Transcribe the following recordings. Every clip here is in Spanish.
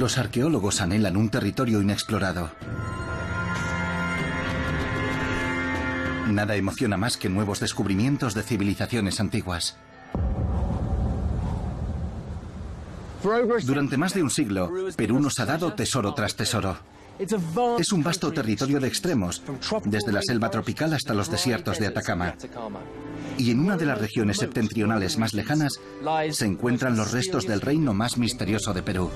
Los arqueólogos anhelan un territorio inexplorado. Nada emociona más que nuevos descubrimientos de civilizaciones antiguas. Durante más de un siglo, Perú nos ha dado tesoro tras tesoro. Es un vasto territorio de extremos, desde la selva tropical hasta los desiertos de Atacama. Y en una de las regiones septentrionales más lejanas se encuentran los restos del reino más misterioso de Perú.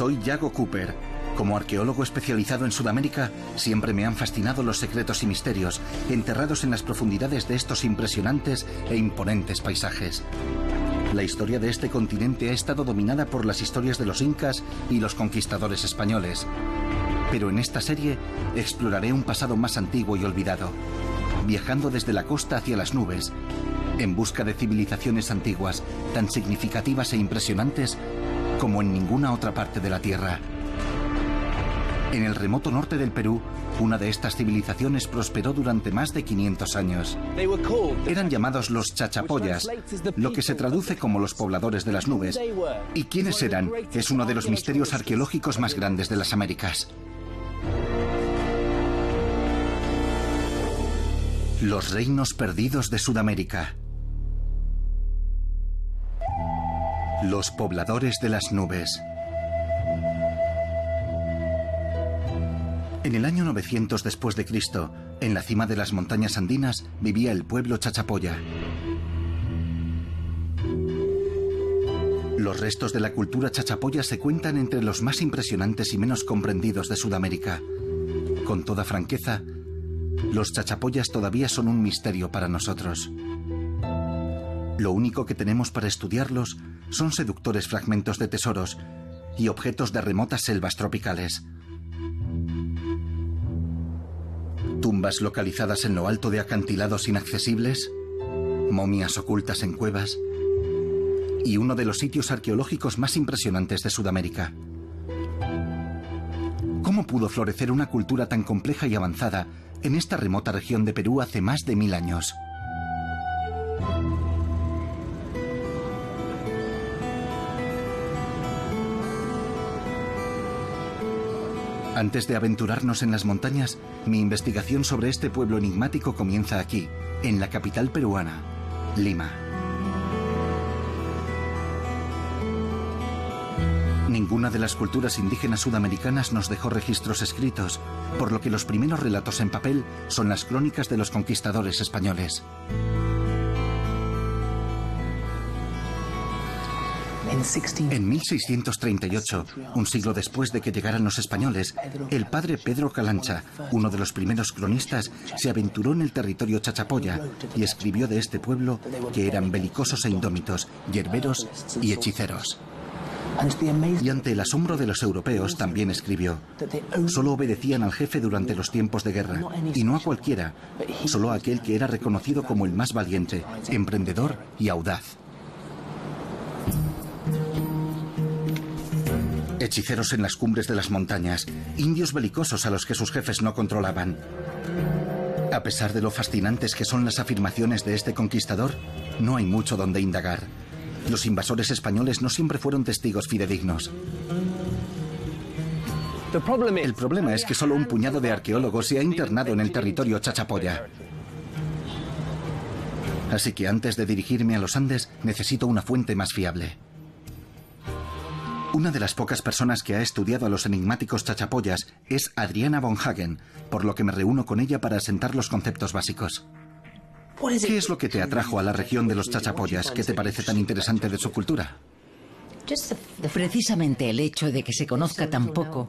Soy Yago Cooper. Como arqueólogo especializado en Sudamérica, siempre me han fascinado los secretos y misterios enterrados en las profundidades de estos impresionantes e imponentes paisajes. La historia de este continente ha estado dominada por las historias de los incas y los conquistadores españoles. Pero en esta serie exploraré un pasado más antiguo y olvidado, viajando desde la costa hacia las nubes, en busca de civilizaciones antiguas tan significativas e impresionantes como en ninguna otra parte de la Tierra. En el remoto norte del Perú, una de estas civilizaciones prosperó durante más de 500 años. Eran llamados los chachapoyas, lo que se traduce como los pobladores de las nubes. ¿Y quiénes eran? Es uno de los misterios arqueológicos más grandes de las Américas. Los reinos perdidos de Sudamérica. Los pobladores de las nubes. En el año 900 después de Cristo, en la cima de las montañas andinas vivía el pueblo Chachapoya. Los restos de la cultura chachapoya se cuentan entre los más impresionantes y menos comprendidos de Sudamérica. Con toda franqueza, los chachapoyas todavía son un misterio para nosotros. Lo único que tenemos para estudiarlos son seductores fragmentos de tesoros y objetos de remotas selvas tropicales. Tumbas localizadas en lo alto de acantilados inaccesibles, momias ocultas en cuevas y uno de los sitios arqueológicos más impresionantes de Sudamérica. ¿Cómo pudo florecer una cultura tan compleja y avanzada en esta remota región de Perú hace más de mil años? Antes de aventurarnos en las montañas, mi investigación sobre este pueblo enigmático comienza aquí, en la capital peruana, Lima. Ninguna de las culturas indígenas sudamericanas nos dejó registros escritos, por lo que los primeros relatos en papel son las crónicas de los conquistadores españoles. En 1638, un siglo después de que llegaran los españoles, el padre Pedro Calancha, uno de los primeros cronistas, se aventuró en el territorio chachapoya y escribió de este pueblo que eran belicosos e indómitos, yerberos y hechiceros. Y ante el asombro de los europeos también escribió, solo obedecían al jefe durante los tiempos de guerra, y no a cualquiera, solo a aquel que era reconocido como el más valiente, emprendedor y audaz. Hechiceros en las cumbres de las montañas, indios belicosos a los que sus jefes no controlaban. A pesar de lo fascinantes que son las afirmaciones de este conquistador, no hay mucho donde indagar. Los invasores españoles no siempre fueron testigos fidedignos. El problema es que solo un puñado de arqueólogos se ha internado en el territorio chachapoya. Así que antes de dirigirme a los Andes, necesito una fuente más fiable. Una de las pocas personas que ha estudiado a los enigmáticos chachapoyas es Adriana von Hagen, por lo que me reúno con ella para asentar los conceptos básicos. ¿Qué es lo que te atrajo a la región de los chachapoyas? ¿Qué te parece tan interesante de su cultura? Precisamente el hecho de que se conozca tan poco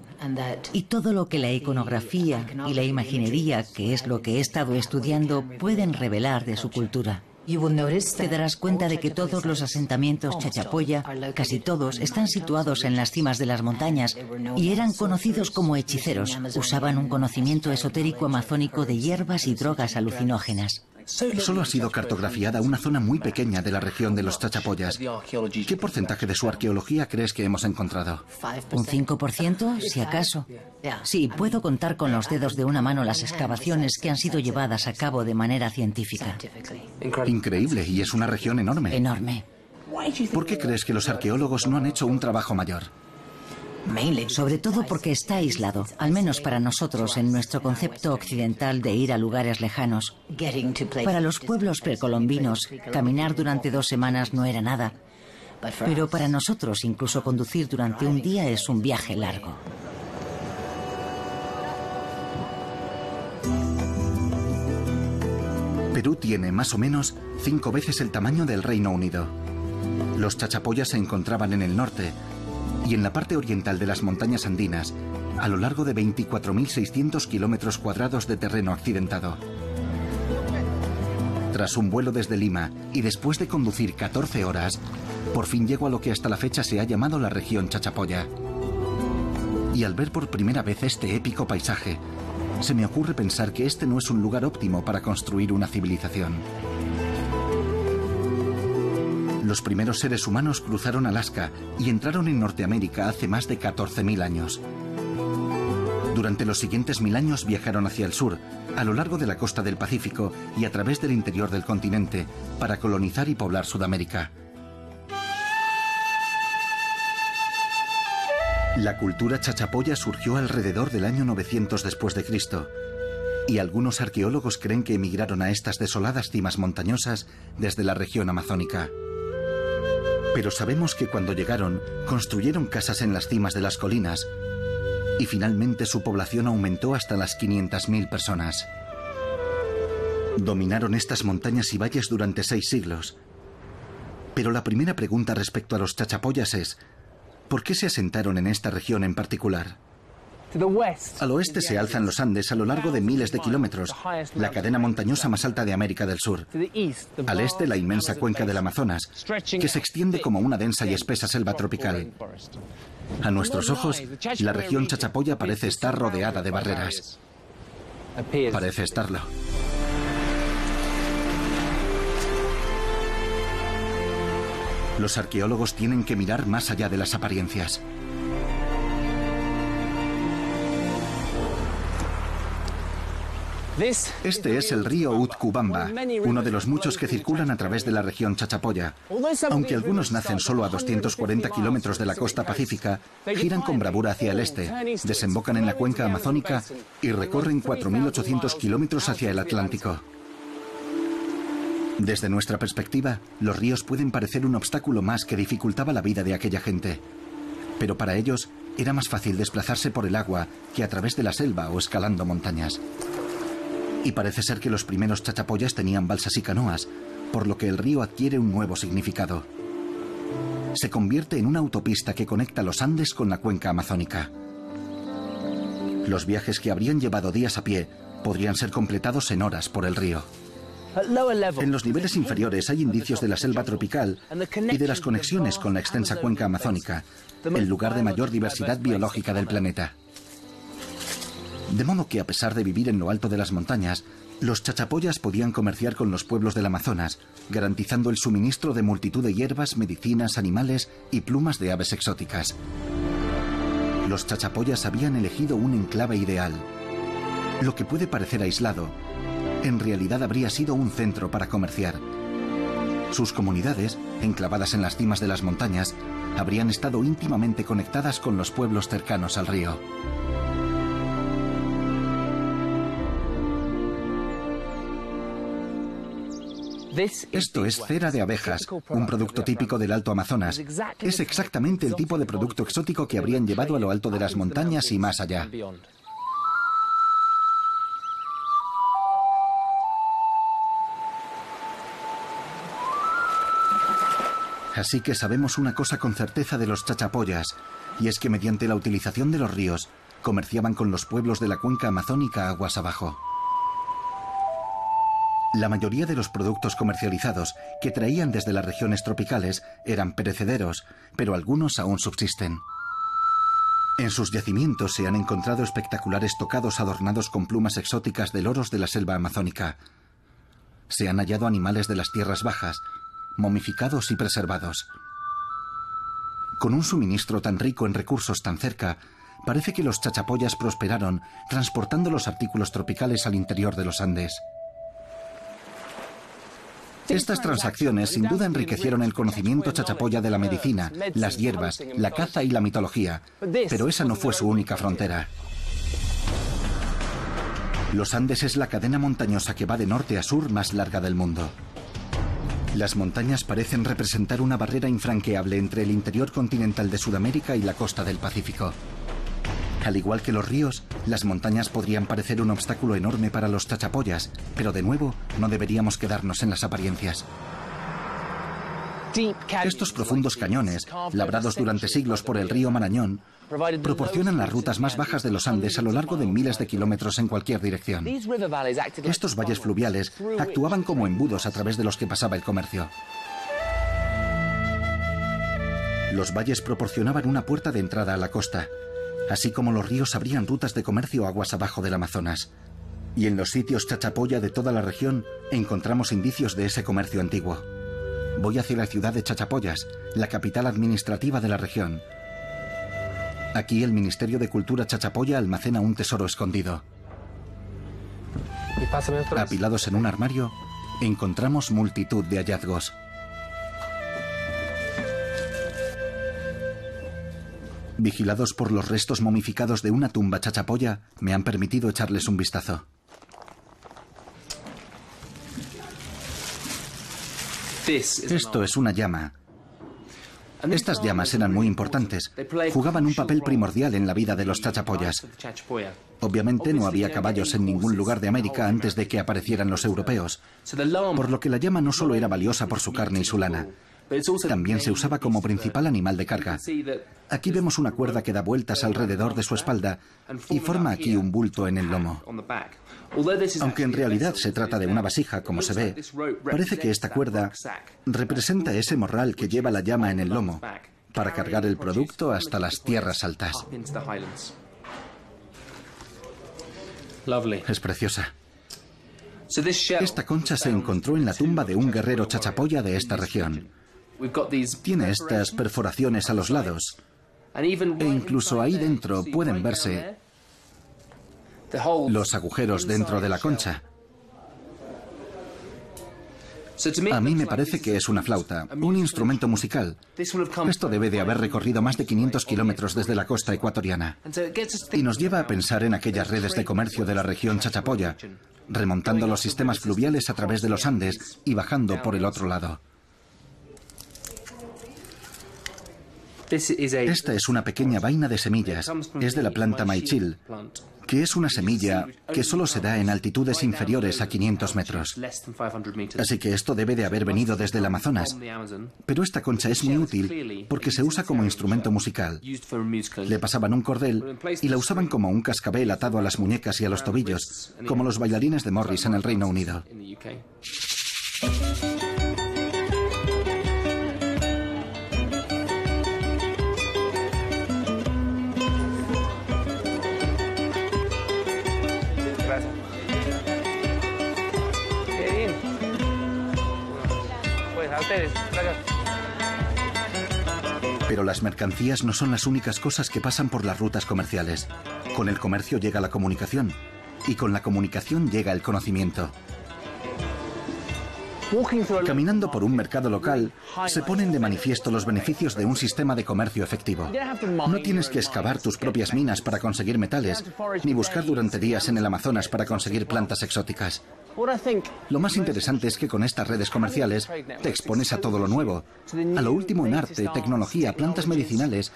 y todo lo que la iconografía y la imaginería, que es lo que he estado estudiando, pueden revelar de su cultura. Te darás cuenta de que todos los asentamientos chachapoya, casi todos, están situados en las cimas de las montañas y eran conocidos como hechiceros. Usaban un conocimiento esotérico amazónico de hierbas y drogas alucinógenas. Solo ha sido cartografiada una zona muy pequeña de la región de los chachapoyas. ¿Qué porcentaje de su arqueología crees que hemos encontrado? ¿Un 5%, si acaso? Sí, puedo contar con los dedos de una mano las excavaciones que han sido llevadas a cabo de manera científica. Increíble, y es una región enorme. Enorme. ¿Por qué crees que los arqueólogos no han hecho un trabajo mayor? Sobre todo porque está aislado, al menos para nosotros en nuestro concepto occidental de ir a lugares lejanos. Para los pueblos precolombinos, caminar durante dos semanas no era nada. Pero para nosotros, incluso conducir durante un día es un viaje largo. Perú tiene más o menos cinco veces el tamaño del Reino Unido. Los chachapoyas se encontraban en el norte, y en la parte oriental de las montañas andinas, a lo largo de 24.600 kilómetros cuadrados de terreno accidentado. Tras un vuelo desde Lima y después de conducir 14 horas, por fin llego a lo que hasta la fecha se ha llamado la región Chachapoya. Y al ver por primera vez este épico paisaje, se me ocurre pensar que este no es un lugar óptimo para construir una civilización. Los primeros seres humanos cruzaron Alaska y entraron en Norteamérica hace más de 14.000 años. Durante los siguientes mil años viajaron hacia el sur, a lo largo de la costa del Pacífico y a través del interior del continente, para colonizar y poblar Sudamérica. La cultura chachapoya surgió alrededor del año 900 después de Cristo, y algunos arqueólogos creen que emigraron a estas desoladas cimas montañosas desde la región amazónica. Pero sabemos que cuando llegaron, construyeron casas en las cimas de las colinas y finalmente su población aumentó hasta las 500.000 personas. Dominaron estas montañas y valles durante seis siglos. Pero la primera pregunta respecto a los chachapoyas es, ¿por qué se asentaron en esta región en particular? Al oeste se alzan los Andes a lo largo de miles de kilómetros, la cadena montañosa más alta de América del Sur. Al este la inmensa cuenca del Amazonas, que se extiende como una densa y espesa selva tropical. A nuestros ojos, la región Chachapoya parece estar rodeada de barreras. Parece estarlo. Los arqueólogos tienen que mirar más allá de las apariencias. Este es el río Utcubamba, uno de los muchos que circulan a través de la región Chachapoya. Aunque algunos nacen solo a 240 kilómetros de la costa pacífica, giran con bravura hacia el este, desembocan en la cuenca amazónica y recorren 4.800 kilómetros hacia el Atlántico. Desde nuestra perspectiva, los ríos pueden parecer un obstáculo más que dificultaba la vida de aquella gente. Pero para ellos era más fácil desplazarse por el agua que a través de la selva o escalando montañas. Y parece ser que los primeros chachapoyas tenían balsas y canoas, por lo que el río adquiere un nuevo significado. Se convierte en una autopista que conecta los Andes con la cuenca amazónica. Los viajes que habrían llevado días a pie podrían ser completados en horas por el río. En los niveles inferiores hay indicios de la selva tropical y de las conexiones con la extensa cuenca amazónica, el lugar de mayor diversidad biológica del planeta. De modo que a pesar de vivir en lo alto de las montañas, los chachapoyas podían comerciar con los pueblos del Amazonas, garantizando el suministro de multitud de hierbas, medicinas, animales y plumas de aves exóticas. Los chachapoyas habían elegido un enclave ideal. Lo que puede parecer aislado, en realidad habría sido un centro para comerciar. Sus comunidades, enclavadas en las cimas de las montañas, habrían estado íntimamente conectadas con los pueblos cercanos al río. Esto es cera de abejas, un producto típico del Alto Amazonas. Es exactamente el tipo de producto exótico que habrían llevado a lo alto de las montañas y más allá. Así que sabemos una cosa con certeza de los chachapoyas, y es que mediante la utilización de los ríos, comerciaban con los pueblos de la cuenca amazónica aguas abajo. La mayoría de los productos comercializados que traían desde las regiones tropicales eran perecederos, pero algunos aún subsisten. En sus yacimientos se han encontrado espectaculares tocados adornados con plumas exóticas de loros de la selva amazónica. Se han hallado animales de las tierras bajas, momificados y preservados. Con un suministro tan rico en recursos tan cerca, parece que los chachapoyas prosperaron transportando los artículos tropicales al interior de los Andes. Estas transacciones sin duda enriquecieron el conocimiento chachapoya de la medicina, las hierbas, la caza y la mitología, pero esa no fue su única frontera. Los Andes es la cadena montañosa que va de norte a sur más larga del mundo. Las montañas parecen representar una barrera infranqueable entre el interior continental de Sudamérica y la costa del Pacífico. Al igual que los ríos, las montañas podrían parecer un obstáculo enorme para los chachapoyas, pero de nuevo no deberíamos quedarnos en las apariencias. Estos profundos cañones, labrados durante siglos por el río Marañón, proporcionan las rutas más bajas de los Andes a lo largo de miles de kilómetros en cualquier dirección. Estos valles fluviales actuaban como embudos a través de los que pasaba el comercio. Los valles proporcionaban una puerta de entrada a la costa, así como los ríos abrían rutas de comercio aguas abajo del Amazonas. Y en los sitios chachapoya de toda la región encontramos indicios de ese comercio antiguo. Voy hacia la ciudad de Chachapoyas, la capital administrativa de la región. Aquí el Ministerio de Cultura Chachapoya almacena un tesoro escondido. Apilados en un armario, encontramos multitud de hallazgos. Vigilados por los restos momificados de una tumba chachapoya, me han permitido echarles un vistazo. Esto es una llama. Estas llamas eran muy importantes. Jugaban un papel primordial en la vida de los chachapoyas. Obviamente no había caballos en ningún lugar de América antes de que aparecieran los europeos, por lo que la llama no solo era valiosa por su carne y su lana, también se usaba como principal animal de carga. Aquí vemos una cuerda que da vueltas alrededor de su espalda y forma aquí un bulto en el lomo. Aunque en realidad se trata de una vasija, como se ve, parece que esta cuerda representa ese morral que lleva la llama en el lomo para cargar el producto hasta las tierras altas. Es preciosa. Esta concha se encontró en la tumba de un guerrero chachapoya de esta región. Tiene estas perforaciones a los lados. E incluso ahí dentro pueden verse los agujeros dentro de la concha. A mí me parece que es una flauta, un instrumento musical. Esto debe de haber recorrido más de 500 kilómetros desde la costa ecuatoriana. Y nos lleva a pensar en aquellas redes de comercio de la región Chachapoya, remontando los sistemas fluviales a través de los Andes y bajando por el otro lado. Esta es una pequeña vaina de semillas. Es de la planta maichil, que es una semilla que solo se da en altitudes inferiores a 500 metros. Así que esto debe de haber venido desde el Amazonas. Pero esta concha es muy útil porque se usa como instrumento musical. Le pasaban un cordel y la usaban como un cascabel atado a las muñecas y a los tobillos, como los bailarines de Morris en el Reino Unido. Pero las mercancías no son las únicas cosas que pasan por las rutas comerciales. Con el comercio llega la comunicación y con la comunicación llega el conocimiento. Caminando por un mercado local, se ponen de manifiesto los beneficios de un sistema de comercio efectivo. No tienes que excavar tus propias minas para conseguir metales, ni buscar durante días en el Amazonas para conseguir plantas exóticas. Lo más interesante es que con estas redes comerciales te expones a todo lo nuevo, a lo último en arte, tecnología, plantas medicinales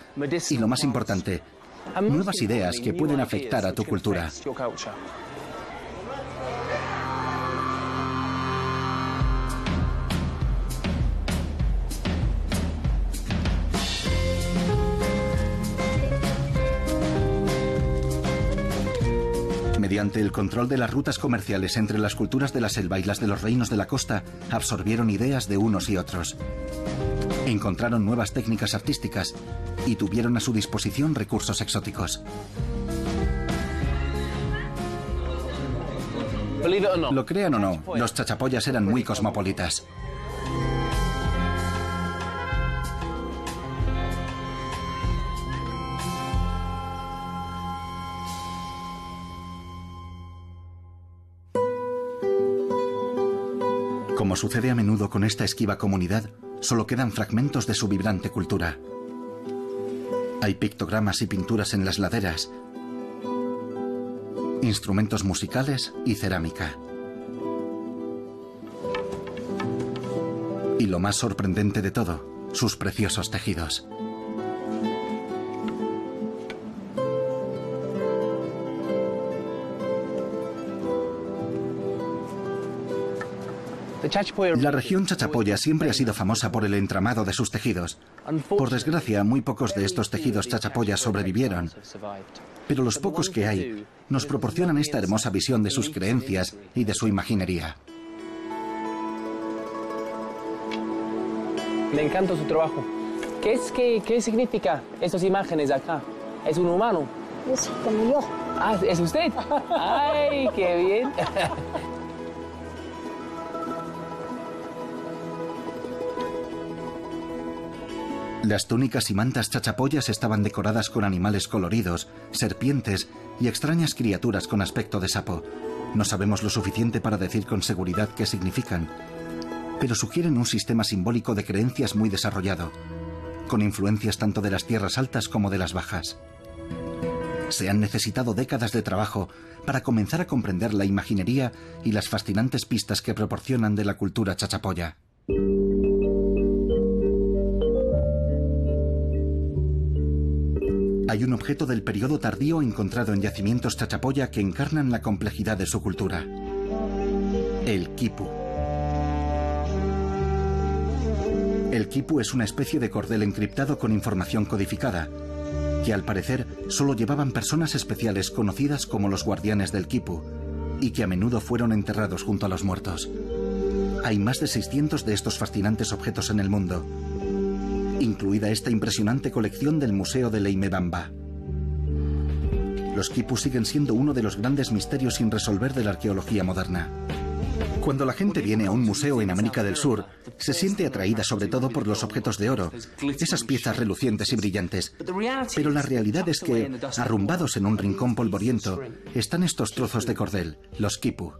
y lo más importante, nuevas ideas que pueden afectar a tu cultura. Mediante el control de las rutas comerciales entre las culturas de la selva y las de los reinos de la costa, absorbieron ideas de unos y otros. Encontraron nuevas técnicas artísticas y tuvieron a su disposición recursos exóticos. Lo crean o no, los chachapoyas eran muy cosmopolitas. Como sucede a menudo con esta esquiva comunidad, solo quedan fragmentos de su vibrante cultura. Hay pictogramas y pinturas en las laderas, instrumentos musicales y cerámica. Y lo más sorprendente de todo, sus preciosos tejidos. La región Chachapoya siempre ha sido famosa por el entramado de sus tejidos. Por desgracia, muy pocos de estos tejidos chachapoyas sobrevivieron. Pero los pocos que hay nos proporcionan esta hermosa visión de sus creencias y de su imaginería. Me encanta su trabajo. ¿Qué, es, qué, qué significa estas imágenes acá? ¿Es un humano? Es como yo. Ah, ¿es usted? ¡Ay, qué bien! Las túnicas y mantas chachapoyas estaban decoradas con animales coloridos, serpientes y extrañas criaturas con aspecto de sapo. No sabemos lo suficiente para decir con seguridad qué significan, pero sugieren un sistema simbólico de creencias muy desarrollado, con influencias tanto de las tierras altas como de las bajas. Se han necesitado décadas de trabajo para comenzar a comprender la imaginería y las fascinantes pistas que proporcionan de la cultura chachapoya. Hay un objeto del periodo tardío encontrado en yacimientos chachapoya que encarnan la complejidad de su cultura. El quipu. El quipu es una especie de cordel encriptado con información codificada, que al parecer solo llevaban personas especiales conocidas como los guardianes del quipu, y que a menudo fueron enterrados junto a los muertos. Hay más de 600 de estos fascinantes objetos en el mundo, incluida esta impresionante colección del Museo de Leimebamba. Los quipus siguen siendo uno de los grandes misterios sin resolver de la arqueología moderna. Cuando la gente viene a un museo en América del Sur, se siente atraída sobre todo por los objetos de oro, esas piezas relucientes y brillantes. Pero la realidad es que, arrumbados en un rincón polvoriento, están estos trozos de cordel, los quipu.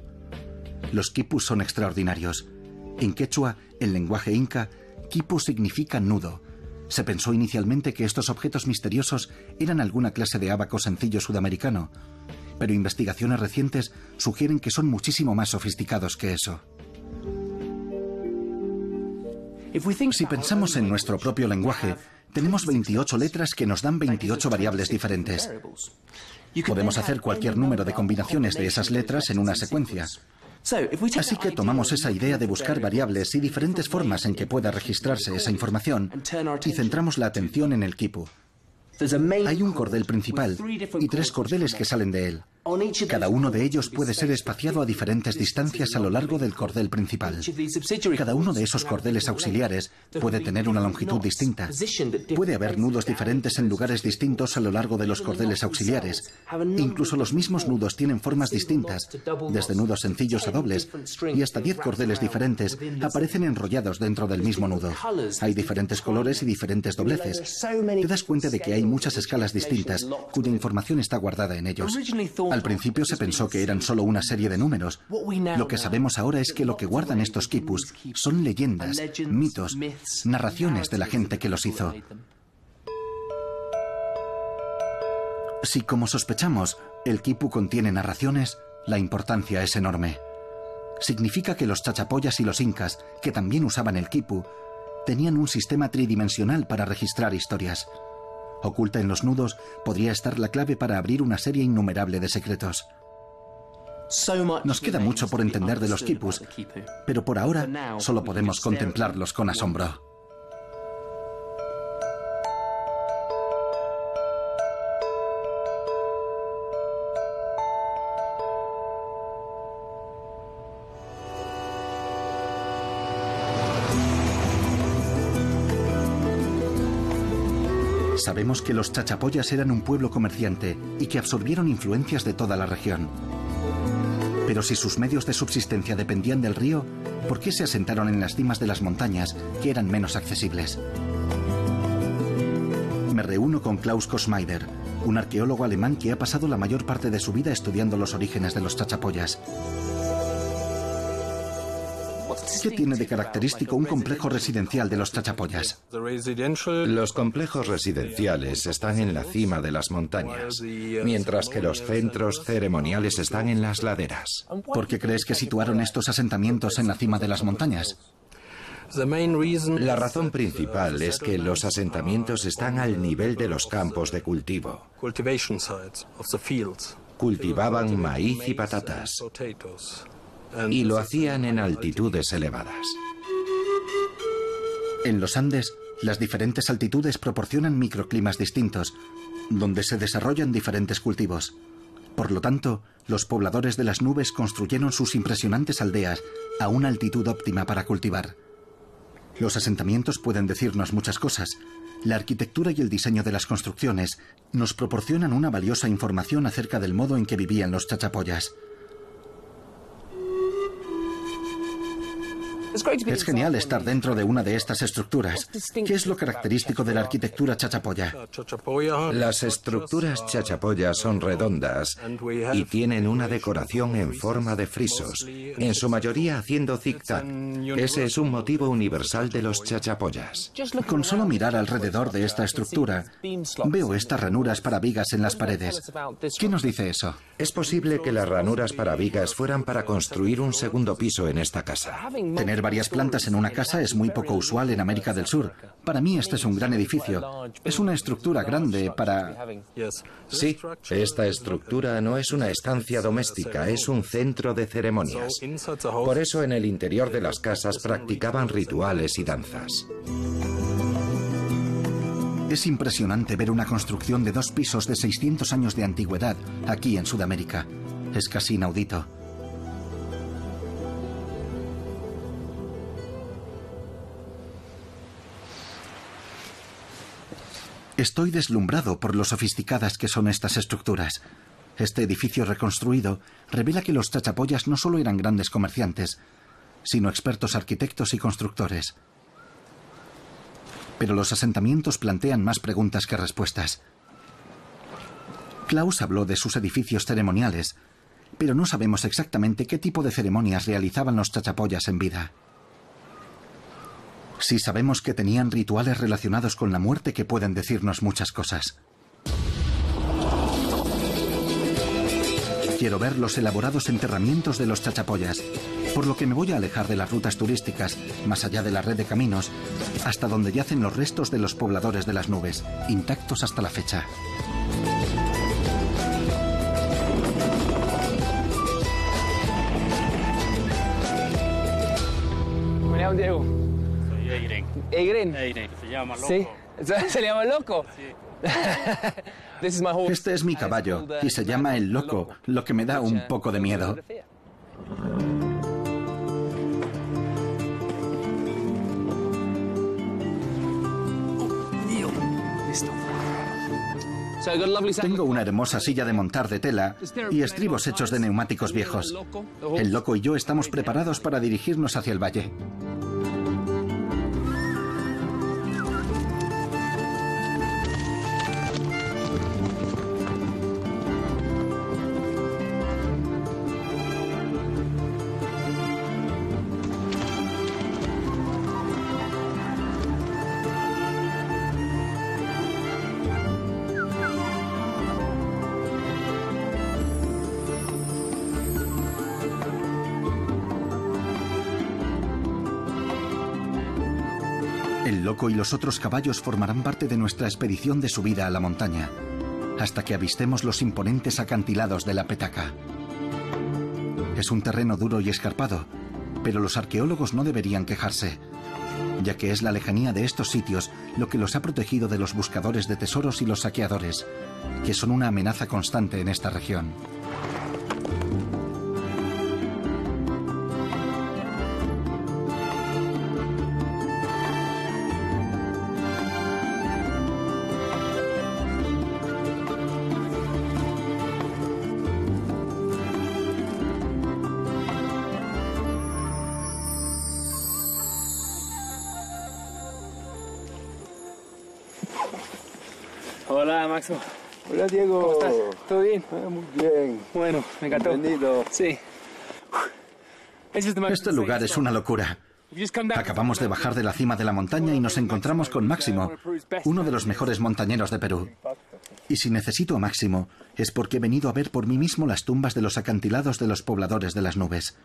Los quipus son extraordinarios. En quechua, el lenguaje inca, quipu significa nudo, se pensó inicialmente que estos objetos misteriosos eran alguna clase de ábaco sencillo sudamericano, pero investigaciones recientes sugieren que son muchísimo más sofisticados que eso. Si pensamos en nuestro propio lenguaje, tenemos 28 letras que nos dan 28 variables diferentes. Podemos hacer cualquier número de combinaciones de esas letras en una secuencia. Así que tomamos esa idea de buscar variables y diferentes formas en que pueda registrarse esa información y centramos la atención en el quipu. Hay un cordel principal y tres cordeles que salen de él. Cada uno de ellos puede ser espaciado a diferentes distancias a lo largo del cordel principal. Cada uno de esos cordeles auxiliares puede tener una longitud distinta. Puede haber nudos diferentes en lugares distintos a lo largo de los cordeles auxiliares. Incluso los mismos nudos tienen formas distintas, desde nudos sencillos a dobles, y hasta 10 cordeles diferentes aparecen enrollados dentro del mismo nudo. Hay diferentes colores y diferentes dobleces. Te das cuenta de que hay muchas escalas distintas cuya información está guardada en ellos. Al principio se pensó que eran solo una serie de números. Lo que sabemos ahora es que lo que guardan estos quipus son leyendas, mitos, narraciones de la gente que los hizo. Si, como sospechamos, el quipu contiene narraciones, la importancia es enorme. Significa que los chachapoyas y los incas, que también usaban el quipu, tenían un sistema tridimensional para registrar historias. Oculta en los nudos podría estar la clave para abrir una serie innumerable de secretos. Nos queda mucho por entender de los quipus, pero por ahora solo podemos contemplarlos con asombro. Sabemos que los chachapoyas eran un pueblo comerciante y que absorbieron influencias de toda la región. Pero si sus medios de subsistencia dependían del río, ¿por qué se asentaron en las cimas de las montañas, que eran menos accesibles? Me reúno con Klaus Kosmeider, un arqueólogo alemán que ha pasado la mayor parte de su vida estudiando los orígenes de los chachapoyas. ¿Qué tiene de característico un complejo residencial de los chachapoyas? Los complejos residenciales están en la cima de las montañas, mientras que los centros ceremoniales están en las laderas. ¿Por qué crees que situaron estos asentamientos en la cima de las montañas? La razón principal es que los asentamientos están al nivel de los campos de cultivo. Cultivaban maíz y patatas y lo hacían en altitudes elevadas. En los Andes, las diferentes altitudes proporcionan microclimas distintos, donde se desarrollan diferentes cultivos. Por lo tanto, los pobladores de las nubes construyeron sus impresionantes aldeas a una altitud óptima para cultivar. Los asentamientos pueden decirnos muchas cosas. La arquitectura y el diseño de las construcciones nos proporcionan una valiosa información acerca del modo en que vivían los chachapoyas. Es genial estar dentro de una de estas estructuras. ¿Qué es lo característico de la arquitectura chachapoya? Las estructuras chachapoya son redondas y tienen una decoración en forma de frisos, en su mayoría haciendo zigzag. Ese es un motivo universal de los chachapoyas. Con solo mirar alrededor de esta estructura, veo estas ranuras para vigas en las paredes. ¿Qué nos dice eso? Es posible que las ranuras para vigas fueran para construir un segundo piso en esta casa. Tener varias plantas en una casa es muy poco usual en América del Sur. Para mí este es un gran edificio. Es una estructura grande para... Sí, esta estructura no es una estancia doméstica, es un centro de ceremonias. Por eso en el interior de las casas practicaban rituales y danzas. Es impresionante ver una construcción de dos pisos de 600 años de antigüedad aquí en Sudamérica. Es casi inaudito. Estoy deslumbrado por lo sofisticadas que son estas estructuras. Este edificio reconstruido revela que los chachapoyas no solo eran grandes comerciantes, sino expertos arquitectos y constructores. Pero los asentamientos plantean más preguntas que respuestas. Klaus habló de sus edificios ceremoniales, pero no sabemos exactamente qué tipo de ceremonias realizaban los chachapoyas en vida. Sí sabemos que tenían rituales relacionados con la muerte que pueden decirnos muchas cosas. Quiero ver los elaborados enterramientos de los chachapoyas, por lo que me voy a alejar de las rutas turísticas, más allá de la red de caminos, hasta donde yacen los restos de los pobladores de las nubes, intactos hasta la fecha. Diego. Egren. se llama loco. ¿Sí? ¿Se llama loco? Este es mi caballo y se llama el loco, lo que me da un poco de miedo. Tengo una hermosa silla de montar de tela y estribos hechos de neumáticos viejos. El loco y yo estamos preparados para dirigirnos hacia el valle. Y los otros caballos formarán parte de nuestra expedición de subida a la montaña, hasta que avistemos los imponentes acantilados de la Petaca. Es un terreno duro y escarpado, pero los arqueólogos no deberían quejarse, ya que es la lejanía de estos sitios lo que los ha protegido de los buscadores de tesoros y los saqueadores, que son una amenaza constante en esta región. Muy bien. Bueno, me encantó. Bienvenido. Sí. Este lugar es una locura. Acabamos de bajar de la cima de la montaña y nos encontramos con Máximo, uno de los mejores montañeros de Perú. Y si necesito a Máximo, es porque he venido a ver por mí mismo las tumbas de los acantilados de los pobladores de las nubes.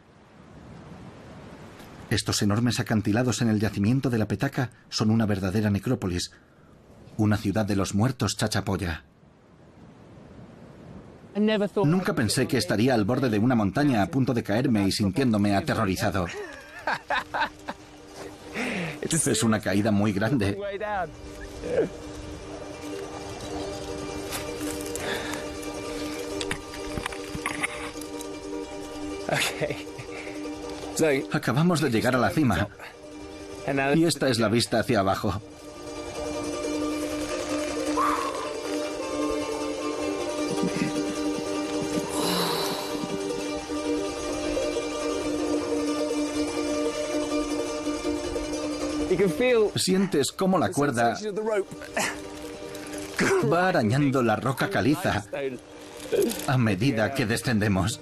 Estos enormes acantilados en el yacimiento de la Petaca son una verdadera necrópolis, una ciudad de los muertos chachapoya. Nunca pensé que estaría al borde de una montaña a punto de caerme y sintiéndome aterrorizado. Es una caída muy grande. Acabamos de llegar a la cima. Y esta es la vista hacia abajo. Sientes cómo la cuerda va arañando la roca caliza a medida que descendemos.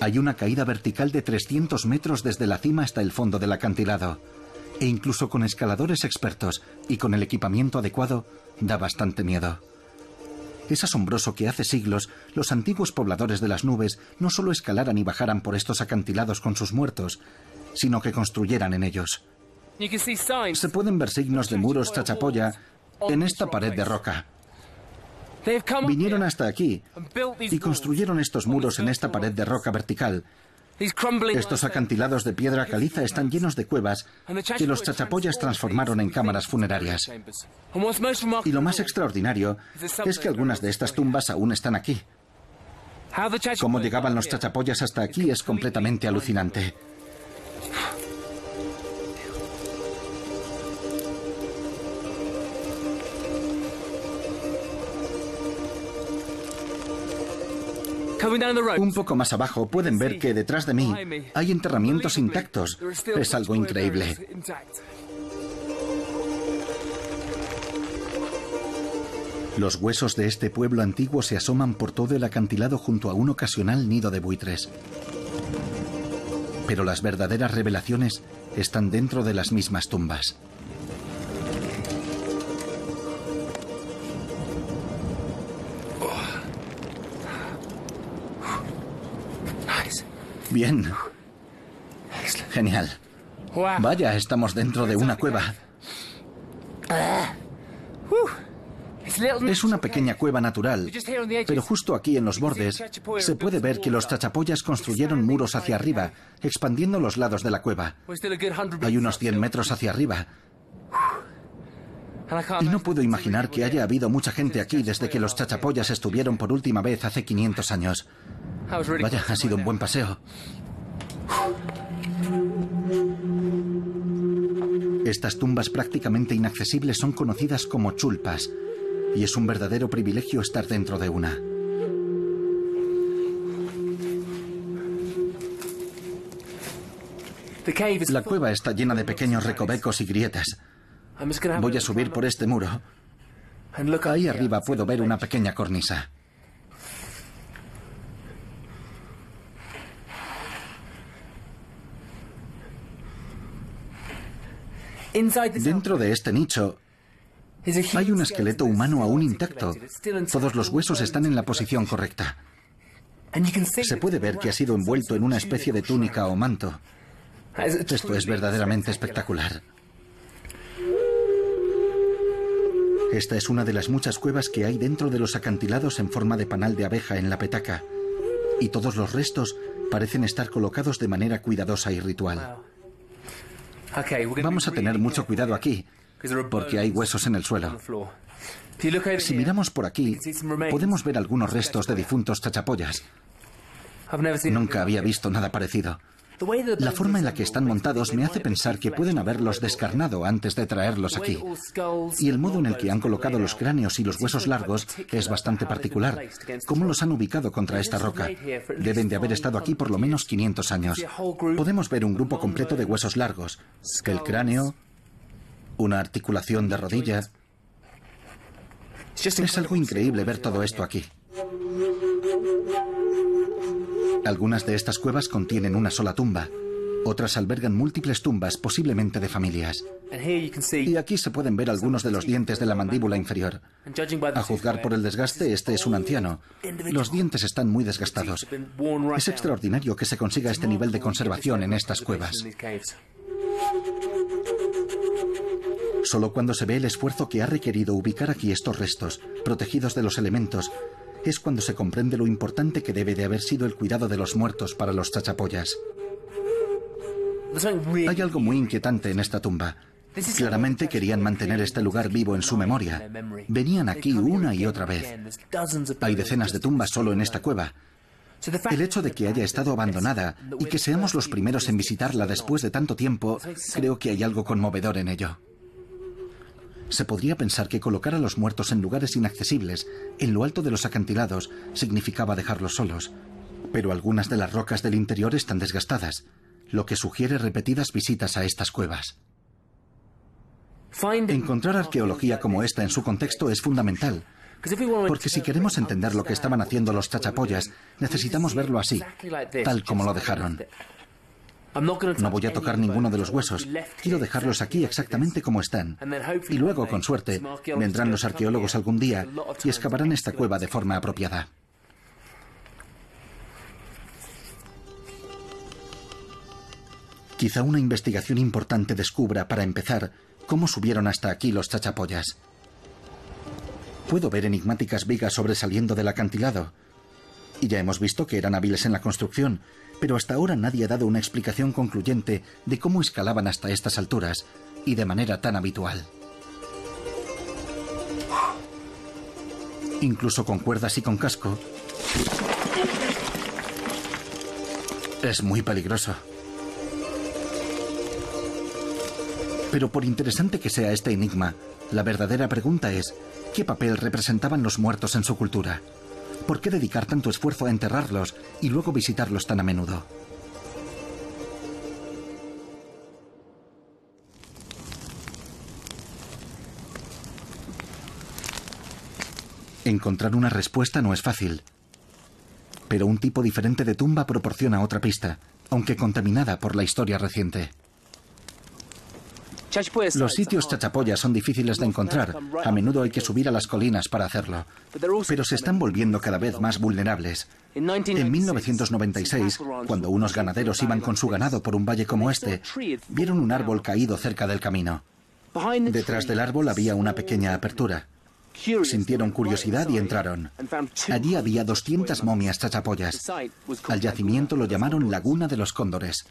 Hay una caída vertical de 300 metros desde la cima hasta el fondo del acantilado. E incluso con escaladores expertos y con el equipamiento adecuado, da bastante miedo. Es asombroso que hace siglos los antiguos pobladores de las nubes no solo escalaran y bajaran por estos acantilados con sus muertos, sino que construyeran en ellos. Se pueden ver signos de muros chachapoya en esta pared de roca. Vinieron hasta aquí y construyeron estos muros en esta pared de roca vertical. Estos acantilados de piedra caliza están llenos de cuevas que los chachapoyas transformaron en cámaras funerarias. Y lo más extraordinario es que algunas de estas tumbas aún están aquí. Cómo llegaban los chachapoyas hasta aquí es completamente alucinante. Un poco más abajo pueden ver que detrás de mí hay enterramientos intactos. Es algo increíble. Los huesos de este pueblo antiguo se asoman por todo el acantilado junto a un ocasional nido de buitres. Pero las verdaderas revelaciones están dentro de las mismas tumbas. Bien. Genial. Vaya, estamos dentro de una cueva. Es una pequeña cueva natural, pero justo aquí en los bordes se puede ver que los chachapoyas construyeron muros hacia arriba, expandiendo los lados de la cueva. Hay unos 100 metros hacia arriba. Y no puedo imaginar que haya habido mucha gente aquí desde que los chachapoyas estuvieron por última vez hace 500 años. Vaya, ha sido un buen paseo. Estas tumbas prácticamente inaccesibles son conocidas como chulpas, y es un verdadero privilegio estar dentro de una. La cueva está llena de pequeños recovecos y grietas. Voy a subir por este muro. Ahí arriba puedo ver una pequeña cornisa. Dentro de este nicho hay un esqueleto humano aún intacto. Todos los huesos están en la posición correcta. Se puede ver que ha sido envuelto en una especie de túnica o manto. Esto es verdaderamente espectacular. Esta es una de las muchas cuevas que hay dentro de los acantilados en forma de panal de abeja en la petaca. Y todos los restos parecen estar colocados de manera cuidadosa y ritual. Vamos a tener mucho cuidado aquí, porque hay huesos en el suelo. Si miramos por aquí, podemos ver algunos restos de difuntos chachapoyas. Nunca había visto nada parecido. La forma en la que están montados me hace pensar que pueden haberlos descarnado antes de traerlos aquí. Y el modo en el que han colocado los cráneos y los huesos largos es bastante particular. ¿Cómo los han ubicado contra esta roca? Deben de haber estado aquí por lo menos 500 años. Podemos ver un grupo completo de huesos largos. El cráneo, una articulación de rodilla, Es algo increíble ver todo esto aquí. Algunas de estas cuevas contienen una sola tumba, otras albergan múltiples tumbas, posiblemente de familias. Y aquí se pueden ver algunos de los dientes de la mandíbula inferior. A juzgar por el desgaste, este es un anciano. Los dientes están muy desgastados. Es extraordinario que se consiga este nivel de conservación en estas cuevas. Solo cuando se ve el esfuerzo que ha requerido ubicar aquí estos restos, protegidos de los elementos, es cuando se comprende lo importante que debe de haber sido el cuidado de los muertos para los chachapollas. Hay algo muy inquietante en esta tumba. Claramente querían mantener este lugar vivo en su memoria. Venían aquí una y otra vez. Hay decenas de tumbas solo en esta cueva. El hecho de que haya estado abandonada y que seamos los primeros en visitarla después de tanto tiempo, creo que hay algo conmovedor en ello. Se podría pensar que colocar a los muertos en lugares inaccesibles, en lo alto de los acantilados, significaba dejarlos solos. Pero algunas de las rocas del interior están desgastadas, lo que sugiere repetidas visitas a estas cuevas. Encontrar arqueología como esta en su contexto es fundamental, porque si queremos entender lo que estaban haciendo los chachapollas, necesitamos verlo así, tal como lo dejaron. No voy a tocar ninguno de los huesos. Quiero dejarlos aquí exactamente como están. Y luego, con suerte, vendrán los arqueólogos algún día y excavarán esta cueva de forma apropiada. Quizá una investigación importante descubra, para empezar, cómo subieron hasta aquí los chachapollas. Puedo ver enigmáticas vigas sobresaliendo del acantilado. Y ya hemos visto que eran hábiles en la construcción, pero hasta ahora nadie ha dado una explicación concluyente de cómo escalaban hasta estas alturas y de manera tan habitual. Incluso con cuerdas y con casco. Es muy peligroso. Pero por interesante que sea este enigma, la verdadera pregunta es, ¿qué papel representaban los muertos en su cultura? ¿Por qué dedicar tanto esfuerzo a enterrarlos y luego visitarlos tan a menudo? Encontrar una respuesta no es fácil, pero un tipo diferente de tumba proporciona otra pista, aunque contaminada por la historia reciente. Los sitios chachapoyas son difíciles de encontrar. A menudo hay que subir a las colinas para hacerlo. Pero se están volviendo cada vez más vulnerables. En 1996, cuando unos ganaderos iban con su ganado por un valle como este, vieron un árbol caído cerca del camino. Detrás del árbol había una pequeña apertura. Sintieron curiosidad y entraron. Allí había 200 momias chachapoyas. Al yacimiento lo llamaron Laguna de los Cóndores.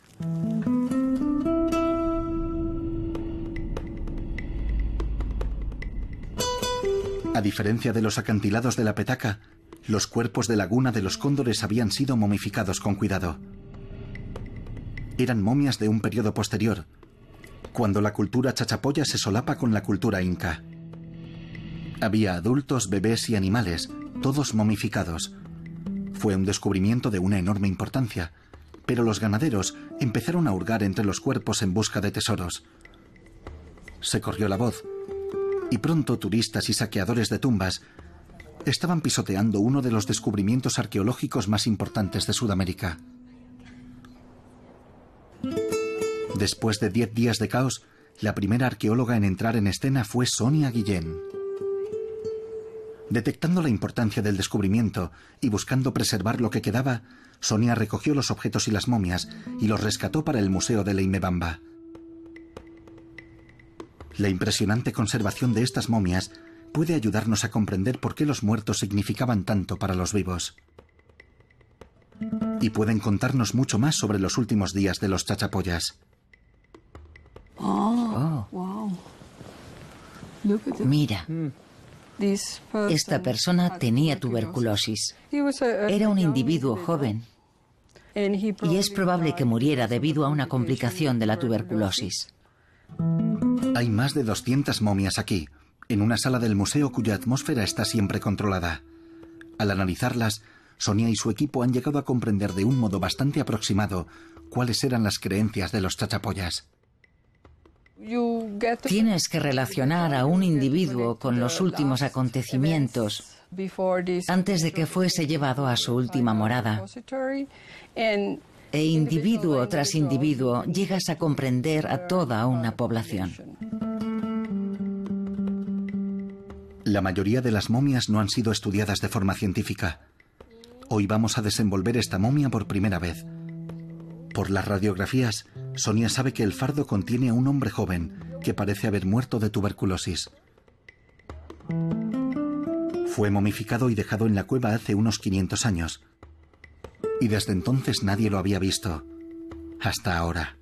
A diferencia de los acantilados de la petaca, los cuerpos de laguna de los cóndores habían sido momificados con cuidado. Eran momias de un periodo posterior, cuando la cultura chachapoya se solapa con la cultura inca. Había adultos, bebés y animales, todos momificados. Fue un descubrimiento de una enorme importancia, pero los ganaderos empezaron a hurgar entre los cuerpos en busca de tesoros. Se corrió la voz y pronto turistas y saqueadores de tumbas estaban pisoteando uno de los descubrimientos arqueológicos más importantes de Sudamérica. Después de diez días de caos, la primera arqueóloga en entrar en escena fue Sonia Guillén. Detectando la importancia del descubrimiento y buscando preservar lo que quedaba, Sonia recogió los objetos y las momias y los rescató para el Museo de Leimebamba. La impresionante conservación de estas momias puede ayudarnos a comprender por qué los muertos significaban tanto para los vivos. Y pueden contarnos mucho más sobre los últimos días de los chachapollas. Oh. Mira, esta persona tenía tuberculosis. Era un individuo joven y es probable que muriera debido a una complicación de la tuberculosis. Hay más de 200 momias aquí, en una sala del museo cuya atmósfera está siempre controlada. Al analizarlas, Sonia y su equipo han llegado a comprender de un modo bastante aproximado cuáles eran las creencias de los chachapollas. Tienes que relacionar a un individuo con los últimos acontecimientos antes de que fuese llevado a su última morada. E individuo tras individuo llegas a comprender a toda una población. La mayoría de las momias no han sido estudiadas de forma científica. Hoy vamos a desenvolver esta momia por primera vez. Por las radiografías, Sonia sabe que el fardo contiene a un hombre joven que parece haber muerto de tuberculosis. Fue momificado y dejado en la cueva hace unos 500 años. Y desde entonces nadie lo había visto. Hasta ahora.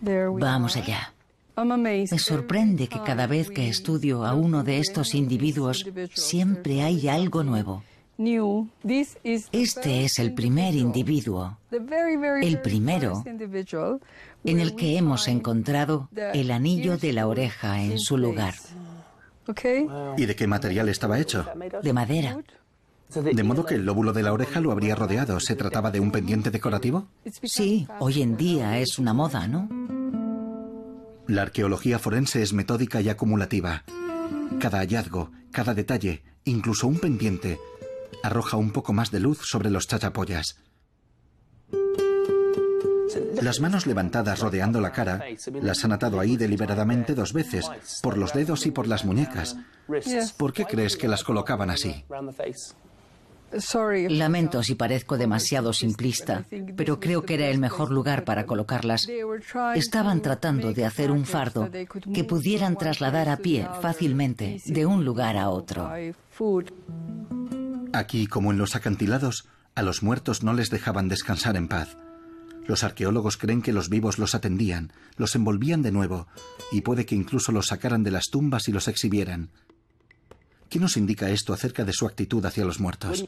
Vamos allá. Me sorprende que cada vez que estudio a uno de estos individuos siempre hay algo nuevo. Este es el primer individuo, el primero en el que hemos encontrado el anillo de la oreja en su lugar. ¿Y de qué material estaba hecho? De madera. De modo que el lóbulo de la oreja lo habría rodeado. ¿Se trataba de un pendiente decorativo? Sí, hoy en día es una moda, ¿no? La arqueología forense es metódica y acumulativa. Cada hallazgo, cada detalle, incluso un pendiente, arroja un poco más de luz sobre los chachapollas. Las manos levantadas rodeando la cara las han atado ahí deliberadamente dos veces, por los dedos y por las muñecas. ¿Por qué crees que las colocaban así? Lamento si parezco demasiado simplista, pero creo que era el mejor lugar para colocarlas. Estaban tratando de hacer un fardo que pudieran trasladar a pie fácilmente de un lugar a otro. Aquí, como en los acantilados, a los muertos no les dejaban descansar en paz. Los arqueólogos creen que los vivos los atendían, los envolvían de nuevo, y puede que incluso los sacaran de las tumbas y los exhibieran. ¿Qué nos indica esto acerca de su actitud hacia los muertos?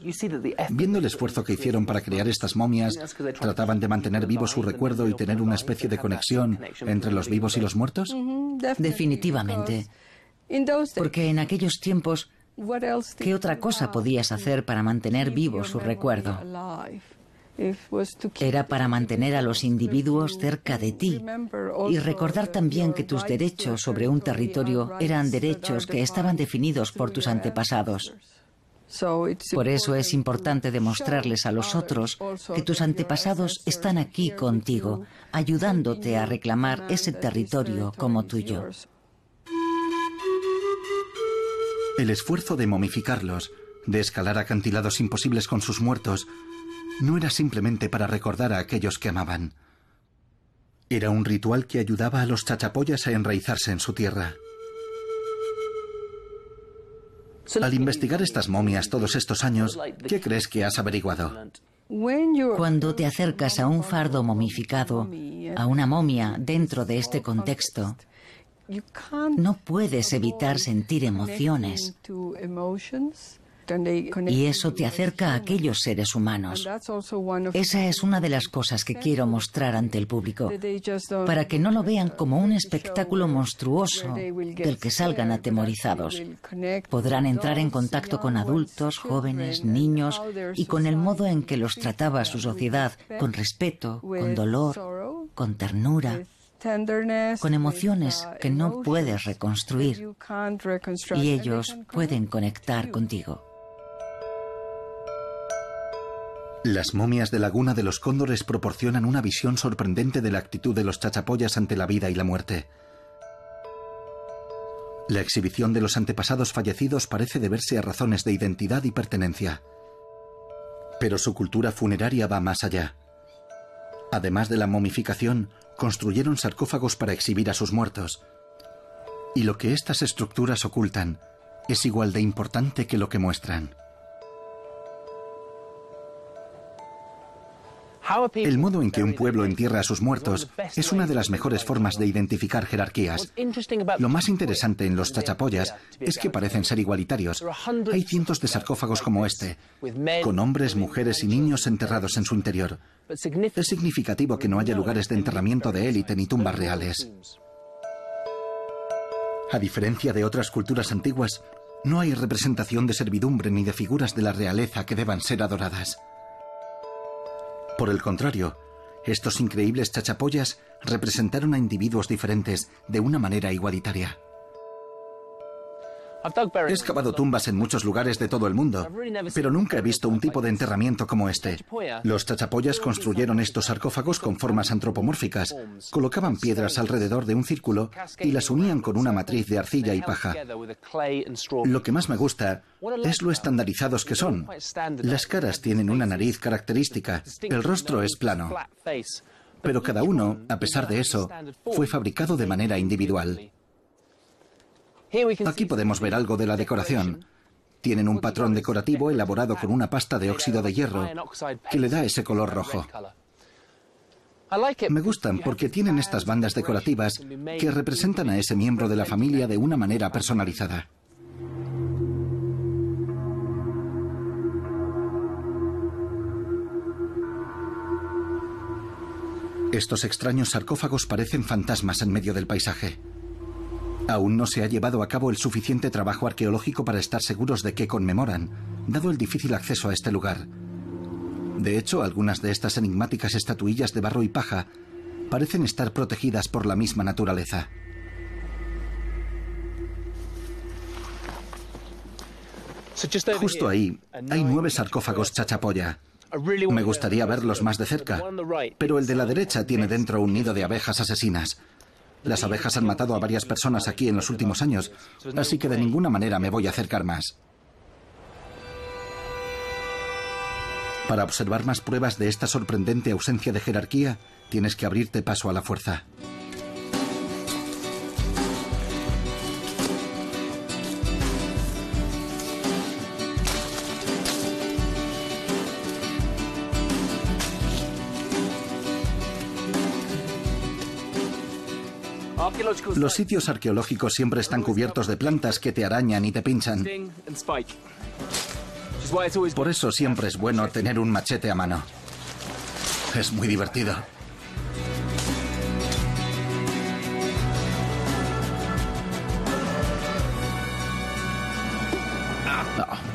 Viendo el esfuerzo que hicieron para crear estas momias, ¿trataban de mantener vivo su recuerdo y tener una especie de conexión entre los vivos y los muertos? Definitivamente. Porque en aquellos tiempos ¿Qué otra cosa podías hacer para mantener vivo su recuerdo? Era para mantener a los individuos cerca de ti y recordar también que tus derechos sobre un territorio eran derechos que estaban definidos por tus antepasados. Por eso es importante demostrarles a los otros que tus antepasados están aquí contigo, ayudándote a reclamar ese territorio como tuyo. El esfuerzo de momificarlos, de escalar acantilados imposibles con sus muertos, no era simplemente para recordar a aquellos que amaban. Era un ritual que ayudaba a los chachapoyas a enraizarse en su tierra. Al investigar estas momias todos estos años, ¿qué crees que has averiguado? Cuando te acercas a un fardo momificado, a una momia dentro de este contexto, no puedes evitar sentir emociones. Y eso te acerca a aquellos seres humanos. Esa es una de las cosas que quiero mostrar ante el público, para que no lo vean como un espectáculo monstruoso del que salgan atemorizados. Podrán entrar en contacto con adultos, jóvenes, niños y con el modo en que los trataba su sociedad, con respeto, con dolor, con ternura con emociones que no puedes reconstruir y ellos pueden conectar contigo. Las momias de Laguna de los Cóndores proporcionan una visión sorprendente de la actitud de los chachapoyas ante la vida y la muerte. La exhibición de los antepasados fallecidos parece deberse a razones de identidad y pertenencia. Pero su cultura funeraria va más allá. Además de la momificación, construyeron sarcófagos para exhibir a sus muertos. Y lo que estas estructuras ocultan es igual de importante que lo que muestran. El modo en que un pueblo entierra a sus muertos es una de las mejores formas de identificar jerarquías. Lo más interesante en los chachapoyas es que parecen ser igualitarios. Hay cientos de sarcófagos como este, con hombres, mujeres y niños enterrados en su interior. Es significativo que no haya lugares de enterramiento de élite ni tumbas reales. A diferencia de otras culturas antiguas, no hay representación de servidumbre ni de figuras de la realeza que deban ser adoradas. Por el contrario, Estos increíbles chachapoyas representaron a individuos diferentes de una manera igualitaria. He excavado tumbas en muchos lugares de todo el mundo, pero nunca he visto un tipo de enterramiento como este. Los chachapoyas construyeron estos sarcófagos con formas antropomórficas, colocaban piedras alrededor de un círculo y las unían con una matriz de arcilla y paja. Lo que más me gusta es lo estandarizados que son. Las caras tienen una nariz característica, el rostro es plano. Pero cada uno, a pesar de eso, fue fabricado de manera individual. Aquí podemos ver algo de la decoración. Tienen un patrón decorativo elaborado con una pasta de óxido de hierro que le da ese color rojo. Me gustan porque tienen estas bandas decorativas que representan a ese miembro de la familia de una manera personalizada. Estos extraños sarcófagos parecen fantasmas en medio del paisaje. Aún no se ha llevado a cabo el suficiente trabajo arqueológico para estar seguros de qué conmemoran, dado el difícil acceso a este lugar. De hecho, algunas de estas enigmáticas estatuillas de barro y paja parecen estar protegidas por la misma naturaleza. Justo ahí hay nueve sarcófagos chachapoya. Me gustaría verlos más de cerca, pero el de la derecha tiene dentro un nido de abejas asesinas. Las abejas han matado a varias personas aquí en los últimos años, así que de ninguna manera me voy a acercar más. Para observar más pruebas de esta sorprendente ausencia de jerarquía, tienes que abrirte paso a la fuerza. Los sitios arqueológicos siempre están cubiertos de plantas que te arañan y te pinchan. Por eso siempre es bueno tener un machete a mano. Es muy divertido.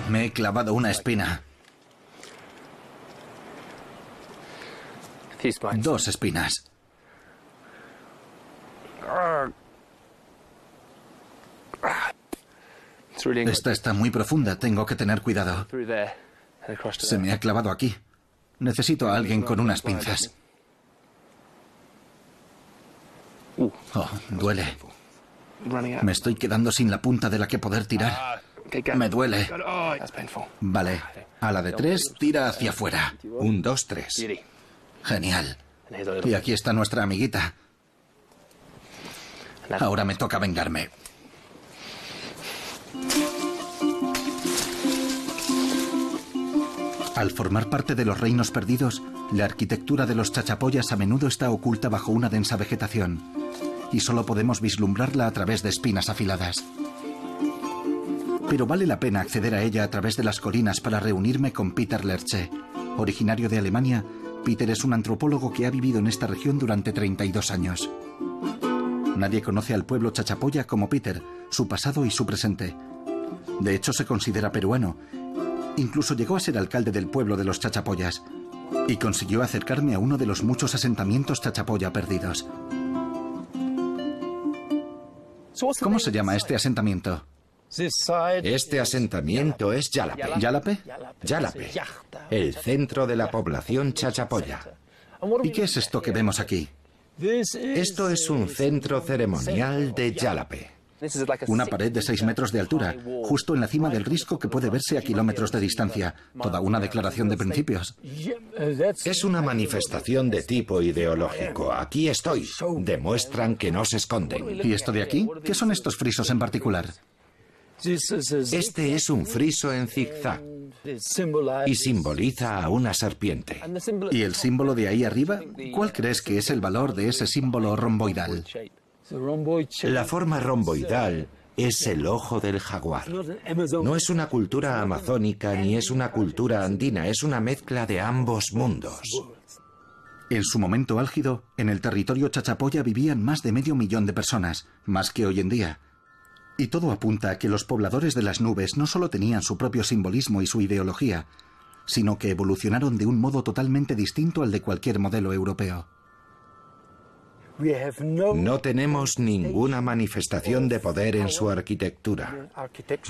me he clavado una espina. Dos espinas. Esta está muy profunda, tengo que tener cuidado. Se me ha clavado aquí. Necesito a alguien con unas pinzas. Oh, duele. Me estoy quedando sin la punta de la que poder tirar. Me duele. Vale. A la de tres, tira hacia afuera. Un, dos, tres. Genial. Y aquí está nuestra amiguita. Ahora me toca vengarme. Al formar parte de los reinos perdidos, la arquitectura de los chachapoyas a menudo está oculta bajo una densa vegetación, y solo podemos vislumbrarla a través de espinas afiladas. Pero vale la pena acceder a ella a través de las colinas para reunirme con Peter Lerche. Originario de Alemania, Peter es un antropólogo que ha vivido en esta región durante 32 años. Nadie conoce al pueblo chachapoya como Peter, su pasado y su presente. De hecho, se considera peruano. Incluso llegó a ser alcalde del pueblo de los chachapoyas y consiguió acercarme a uno de los muchos asentamientos chachapoya perdidos. ¿Cómo se llama este asentamiento? Este asentamiento es Yalape. ¿Yalape? Yalape, el centro de la población chachapoya. ¿Y qué es esto que vemos aquí? Esto es un centro ceremonial de Yalape. Una pared de 6 metros de altura, justo en la cima del risco que puede verse a kilómetros de distancia. Toda una declaración de principios. Es una manifestación de tipo ideológico. Aquí estoy. Demuestran que no se esconden. ¿Y esto de aquí? ¿Qué son estos frisos en particular? Este es un friso en zigzag y simboliza a una serpiente. ¿Y el símbolo de ahí arriba? ¿Cuál crees que es el valor de ese símbolo romboidal? La forma romboidal es el ojo del jaguar. No es una cultura amazónica ni es una cultura andina, es una mezcla de ambos mundos. En su momento álgido, en el territorio Chachapoya vivían más de medio millón de personas, más que hoy en día. Y todo apunta a que los pobladores de las nubes no solo tenían su propio simbolismo y su ideología, sino que evolucionaron de un modo totalmente distinto al de cualquier modelo europeo. No tenemos ninguna manifestación de poder en su arquitectura.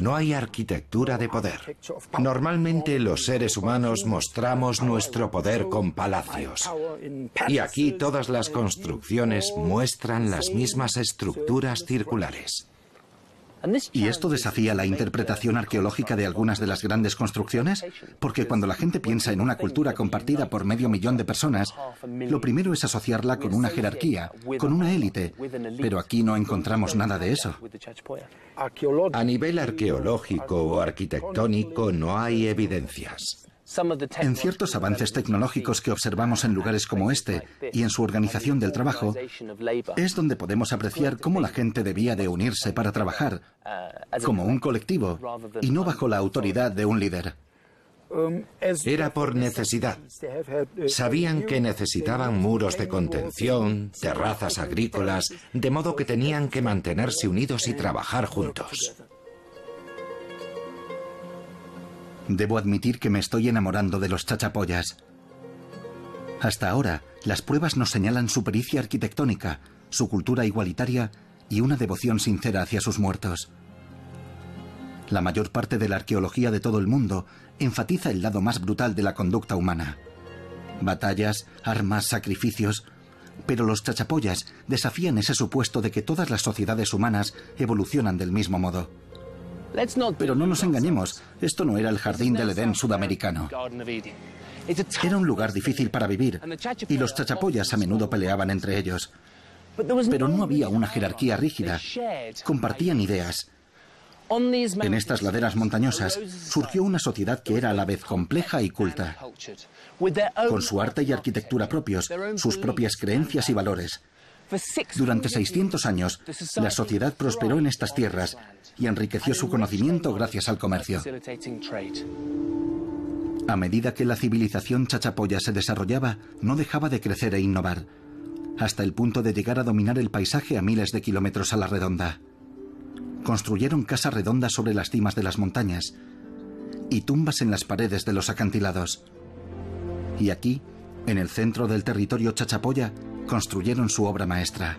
No hay arquitectura de poder. Normalmente los seres humanos mostramos nuestro poder con palacios. Y aquí todas las construcciones muestran las mismas estructuras circulares. ¿Y esto desafía la interpretación arqueológica de algunas de las grandes construcciones? Porque cuando la gente piensa en una cultura compartida por medio millón de personas, lo primero es asociarla con una jerarquía, con una élite, pero aquí no encontramos nada de eso. A nivel arqueológico o arquitectónico no hay evidencias. En ciertos avances tecnológicos que observamos en lugares como este y en su organización del trabajo, es donde podemos apreciar cómo la gente debía de unirse para trabajar como un colectivo y no bajo la autoridad de un líder. Era por necesidad. Sabían que necesitaban muros de contención, terrazas agrícolas, de modo que tenían que mantenerse unidos y trabajar juntos. Debo admitir que me estoy enamorando de los chachapollas. Hasta ahora, las pruebas nos señalan su pericia arquitectónica, su cultura igualitaria y una devoción sincera hacia sus muertos. La mayor parte de la arqueología de todo el mundo enfatiza el lado más brutal de la conducta humana. Batallas, armas, sacrificios. Pero los chachapollas desafían ese supuesto de que todas las sociedades humanas evolucionan del mismo modo. Pero no nos engañemos, esto no era el jardín del Edén sudamericano. Era un lugar difícil para vivir y los chachapollas a menudo peleaban entre ellos. Pero no había una jerarquía rígida. Compartían ideas. En estas laderas montañosas surgió una sociedad que era a la vez compleja y culta, con su arte y arquitectura propios, sus propias creencias y valores. Durante 600 años, la sociedad prosperó en estas tierras y enriqueció su conocimiento gracias al comercio. A medida que la civilización chachapoya se desarrollaba, no dejaba de crecer e innovar, hasta el punto de llegar a dominar el paisaje a miles de kilómetros a la redonda. Construyeron casas redondas sobre las cimas de las montañas y tumbas en las paredes de los acantilados. Y aquí, en el centro del territorio chachapoya, construyeron su obra maestra.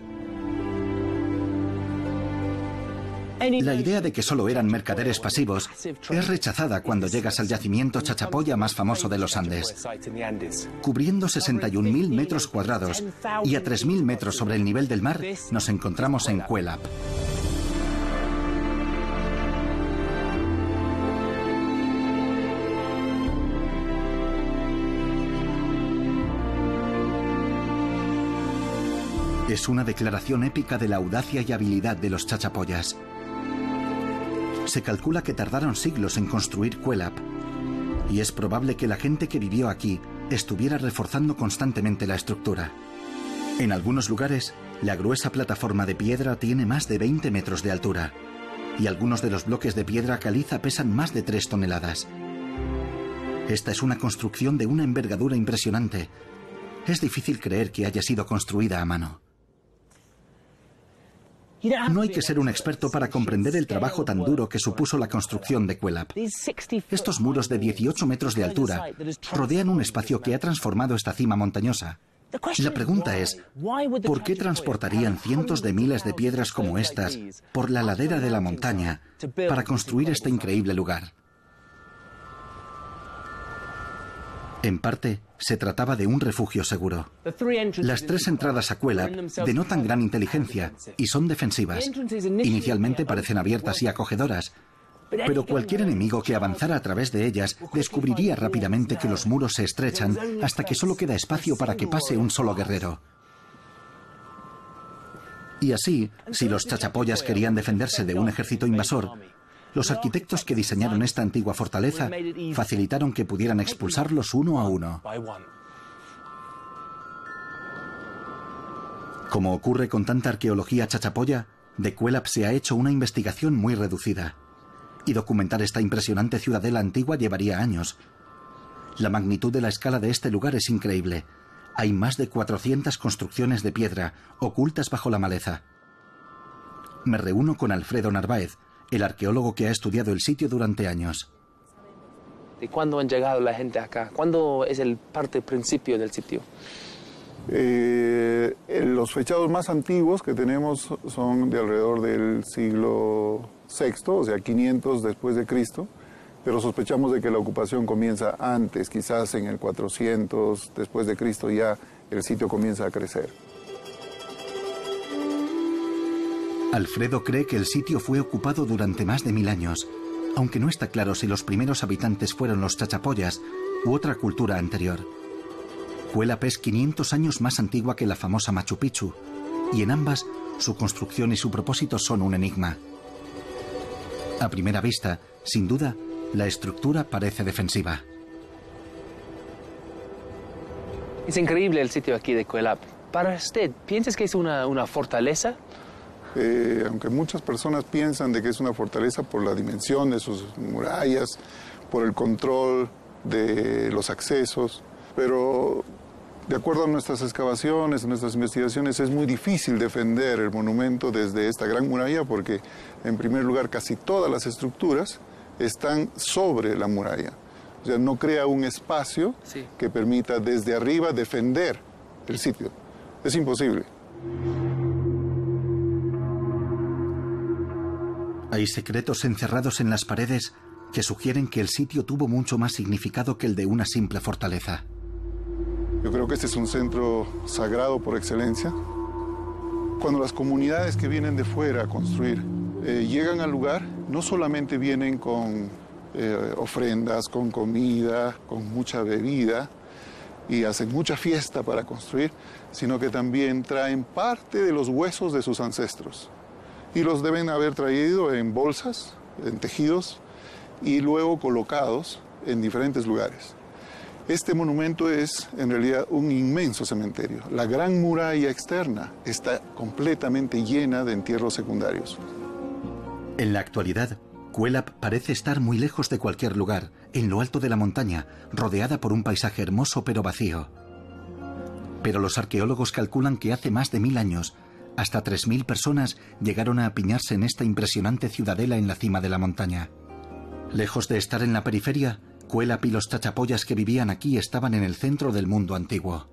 La idea de que solo eran mercaderes pasivos es rechazada cuando llegas al yacimiento Chachapoya más famoso de los Andes. Cubriendo 61.000 metros cuadrados y a 3.000 metros sobre el nivel del mar, nos encontramos en Cuelap. Es una declaración épica de la audacia y habilidad de los chachapoyas. Se calcula que tardaron siglos en construir Cuelap, y es probable que la gente que vivió aquí estuviera reforzando constantemente la estructura. En algunos lugares, la gruesa plataforma de piedra tiene más de 20 metros de altura, y algunos de los bloques de piedra caliza pesan más de 3 toneladas. Esta es una construcción de una envergadura impresionante. Es difícil creer que haya sido construida a mano. No hay que ser un experto para comprender el trabajo tan duro que supuso la construcción de Cuelap. Estos muros de 18 metros de altura rodean un espacio que ha transformado esta cima montañosa. La pregunta es, ¿por qué transportarían cientos de miles de piedras como estas por la ladera de la montaña para construir este increíble lugar? En parte, se trataba de un refugio seguro. Las tres entradas a Cuela denotan gran inteligencia y son defensivas. Inicialmente parecen abiertas y acogedoras, pero cualquier enemigo que avanzara a través de ellas descubriría rápidamente que los muros se estrechan hasta que solo queda espacio para que pase un solo guerrero. Y así, si los chachapollas querían defenderse de un ejército invasor, los arquitectos que diseñaron esta antigua fortaleza facilitaron que pudieran expulsarlos uno a uno. Como ocurre con tanta arqueología chachapoya, de Cuelap se ha hecho una investigación muy reducida. Y documentar esta impresionante ciudadela antigua llevaría años. La magnitud de la escala de este lugar es increíble. Hay más de 400 construcciones de piedra ocultas bajo la maleza. Me reúno con Alfredo Narváez, el arqueólogo que ha estudiado el sitio durante años. ¿De cuándo han llegado la gente acá? ¿Cuándo es el parte principio del sitio? Eh, los fechados más antiguos que tenemos son de alrededor del siglo VI, o sea, 500 después de Cristo, pero sospechamos de que la ocupación comienza antes, quizás en el 400 después de Cristo ya el sitio comienza a crecer. Alfredo cree que el sitio fue ocupado durante más de mil años, aunque no está claro si los primeros habitantes fueron los chachapoyas u otra cultura anterior. Cuelap es 500 años más antigua que la famosa Machu Picchu, y en ambas su construcción y su propósito son un enigma. A primera vista, sin duda, la estructura parece defensiva. Es increíble el sitio aquí de Cuelap. Para usted, ¿piensas que es una, una fortaleza? Eh, aunque muchas personas piensan de que es una fortaleza por la dimensión de sus murallas, por el control de los accesos, pero de acuerdo a nuestras excavaciones, nuestras investigaciones, es muy difícil defender el monumento desde esta gran muralla porque, en primer lugar, casi todas las estructuras están sobre la muralla. O sea, no crea un espacio que permita desde arriba defender el sitio. Es imposible. Hay secretos encerrados en las paredes que sugieren que el sitio tuvo mucho más significado que el de una simple fortaleza. Yo creo que este es un centro sagrado por excelencia. Cuando las comunidades que vienen de fuera a construir eh, llegan al lugar, no solamente vienen con eh, ofrendas, con comida, con mucha bebida y hacen mucha fiesta para construir, sino que también traen parte de los huesos de sus ancestros y los deben haber traído en bolsas, en tejidos y luego colocados en diferentes lugares. Este monumento es en realidad un inmenso cementerio. La gran muralla externa está completamente llena de entierros secundarios. En la actualidad, Cuelap parece estar muy lejos de cualquier lugar, en lo alto de la montaña, rodeada por un paisaje hermoso pero vacío. Pero los arqueólogos calculan que hace más de mil años hasta 3.000 personas llegaron a apiñarse en esta impresionante ciudadela en la cima de la montaña. Lejos de estar en la periferia, Cuelap y los chachapoyas que vivían aquí estaban en el centro del mundo antiguo.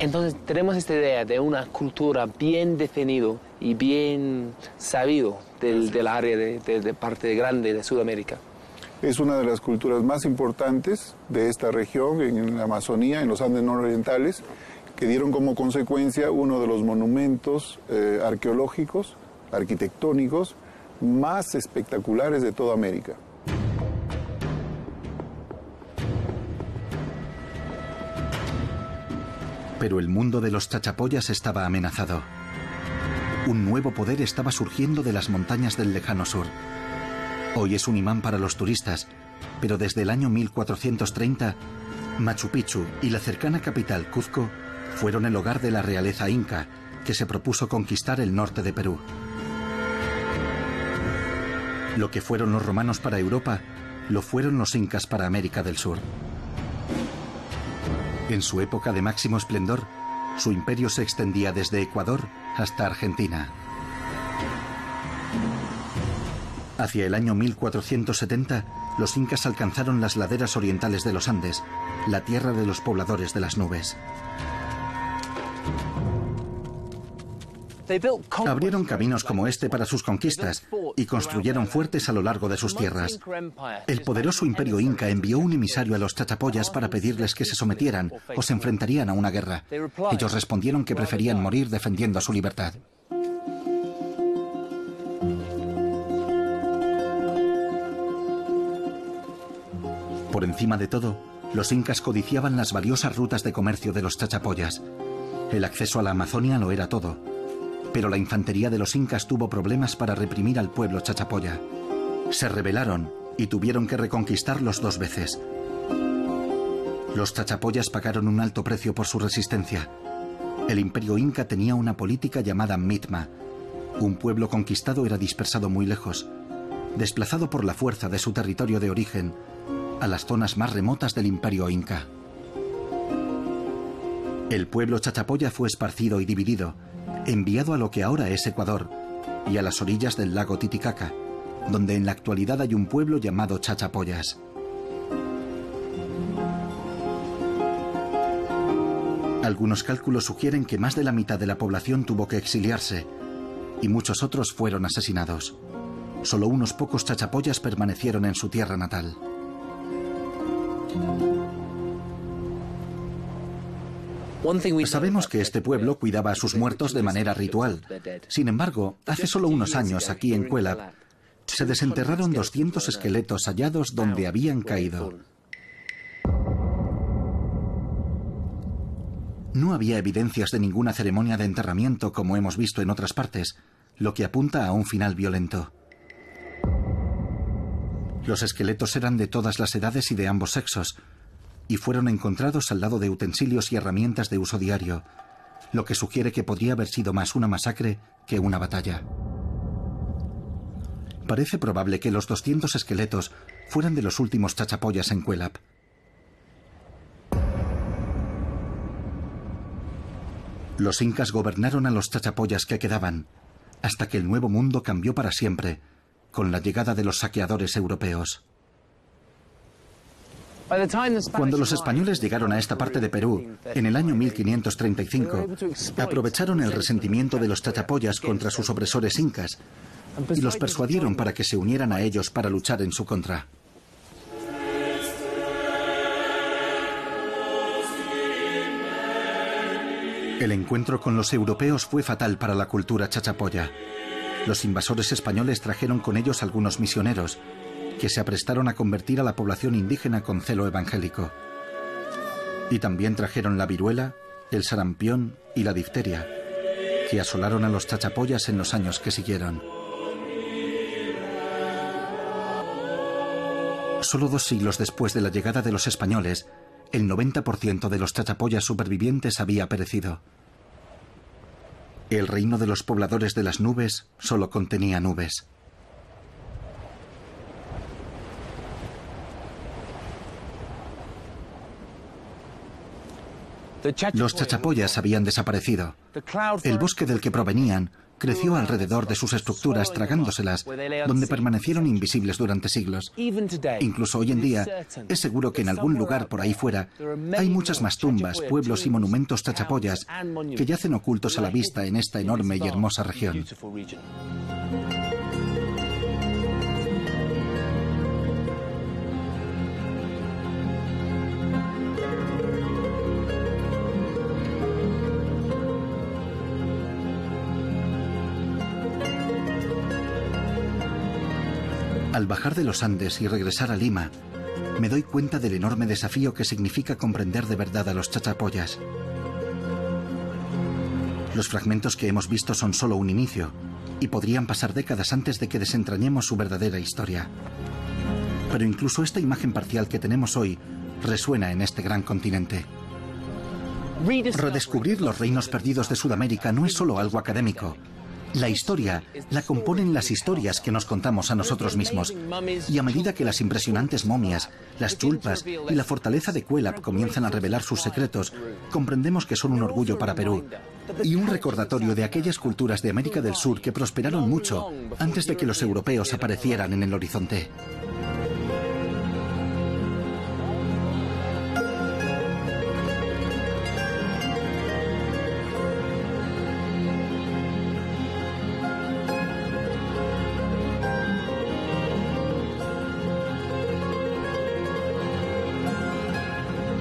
Entonces tenemos esta idea de una cultura bien definido y bien sabido del, área de, de parte grande de Sudamérica. Es una de las culturas más importantes de esta región, en la Amazonía, en los Andes nororientales, que dieron como consecuencia uno de los monumentos eh, arqueológicos, arquitectónicos, más espectaculares de toda América. Pero el mundo de los chachapoyas estaba amenazado. Un nuevo poder estaba surgiendo de las montañas del lejano sur. Hoy es un imán para los turistas, pero desde el año 1430, Machu Picchu y la cercana capital Cuzco fueron el hogar de la realeza inca, que se propuso conquistar el norte de Perú. Lo que fueron los romanos para Europa, lo fueron los incas para América del Sur. En su época de máximo esplendor, su imperio se extendía desde Ecuador hasta Argentina. Hacia el año 1470, los incas alcanzaron las laderas orientales de los Andes, la tierra de los pobladores de las nubes. Abrieron caminos como este para sus conquistas y construyeron fuertes a lo largo de sus tierras. El poderoso imperio inca envió un emisario a los chachapoyas para pedirles que se sometieran o se enfrentarían a una guerra. Ellos respondieron que preferían morir defendiendo su libertad. Por encima de todo, los incas codiciaban las valiosas rutas de comercio de los chachapoyas. El acceso a la Amazonia lo era todo pero la infantería de los incas tuvo problemas para reprimir al pueblo chachapoya. Se rebelaron y tuvieron que reconquistarlos dos veces. Los chachapoyas pagaron un alto precio por su resistencia. El imperio inca tenía una política llamada mitma. Un pueblo conquistado era dispersado muy lejos, desplazado por la fuerza de su territorio de origen a las zonas más remotas del imperio inca. El pueblo chachapoya fue esparcido y dividido, enviado a lo que ahora es Ecuador y a las orillas del lago Titicaca, donde en la actualidad hay un pueblo llamado Chachapoyas. Algunos cálculos sugieren que más de la mitad de la población tuvo que exiliarse y muchos otros fueron asesinados. Solo unos pocos chachapoyas permanecieron en su tierra natal. Sabemos que este pueblo cuidaba a sus muertos de manera ritual. Sin embargo, hace solo unos años aquí en Cuelap se desenterraron 200 esqueletos hallados donde habían caído. No había evidencias de ninguna ceremonia de enterramiento como hemos visto en otras partes, lo que apunta a un final violento. Los esqueletos eran de todas las edades y de ambos sexos, y fueron encontrados al lado de utensilios y herramientas de uso diario, lo que sugiere que podría haber sido más una masacre que una batalla. Parece probable que los 200 esqueletos fueran de los últimos chachapoyas en Cuelap. Los incas gobernaron a los chachapoyas que quedaban, hasta que el nuevo mundo cambió para siempre, con la llegada de los saqueadores europeos. Cuando los españoles llegaron a esta parte de Perú, en el año 1535, aprovecharon el resentimiento de los chachapoyas contra sus opresores incas y los persuadieron para que se unieran a ellos para luchar en su contra. El encuentro con los europeos fue fatal para la cultura chachapoya. Los invasores españoles trajeron con ellos algunos misioneros, que se aprestaron a convertir a la población indígena con celo evangélico. Y también trajeron la viruela, el sarampión y la difteria, que asolaron a los chachapoyas en los años que siguieron. Solo dos siglos después de la llegada de los españoles, el 90% de los chachapoyas supervivientes había perecido. El reino de los pobladores de las nubes solo contenía nubes. Los chachapoyas habían desaparecido. El bosque del que provenían creció alrededor de sus estructuras tragándoselas, donde permanecieron invisibles durante siglos. Incluso hoy en día, es seguro que en algún lugar por ahí fuera hay muchas más tumbas, pueblos y monumentos chachapoyas que yacen ocultos a la vista en esta enorme y hermosa región. Al bajar de los Andes y regresar a Lima, me doy cuenta del enorme desafío que significa comprender de verdad a los chachapoyas. Los fragmentos que hemos visto son solo un inicio y podrían pasar décadas antes de que desentrañemos su verdadera historia. Pero incluso esta imagen parcial que tenemos hoy resuena en este gran continente. Redescubrir los reinos perdidos de Sudamérica no es solo algo académico, la historia la componen las historias que nos contamos a nosotros mismos. Y a medida que las impresionantes momias, las chulpas y la fortaleza de Cuelap comienzan a revelar sus secretos, comprendemos que son un orgullo para Perú y un recordatorio de aquellas culturas de América del Sur que prosperaron mucho antes de que los europeos aparecieran en el horizonte.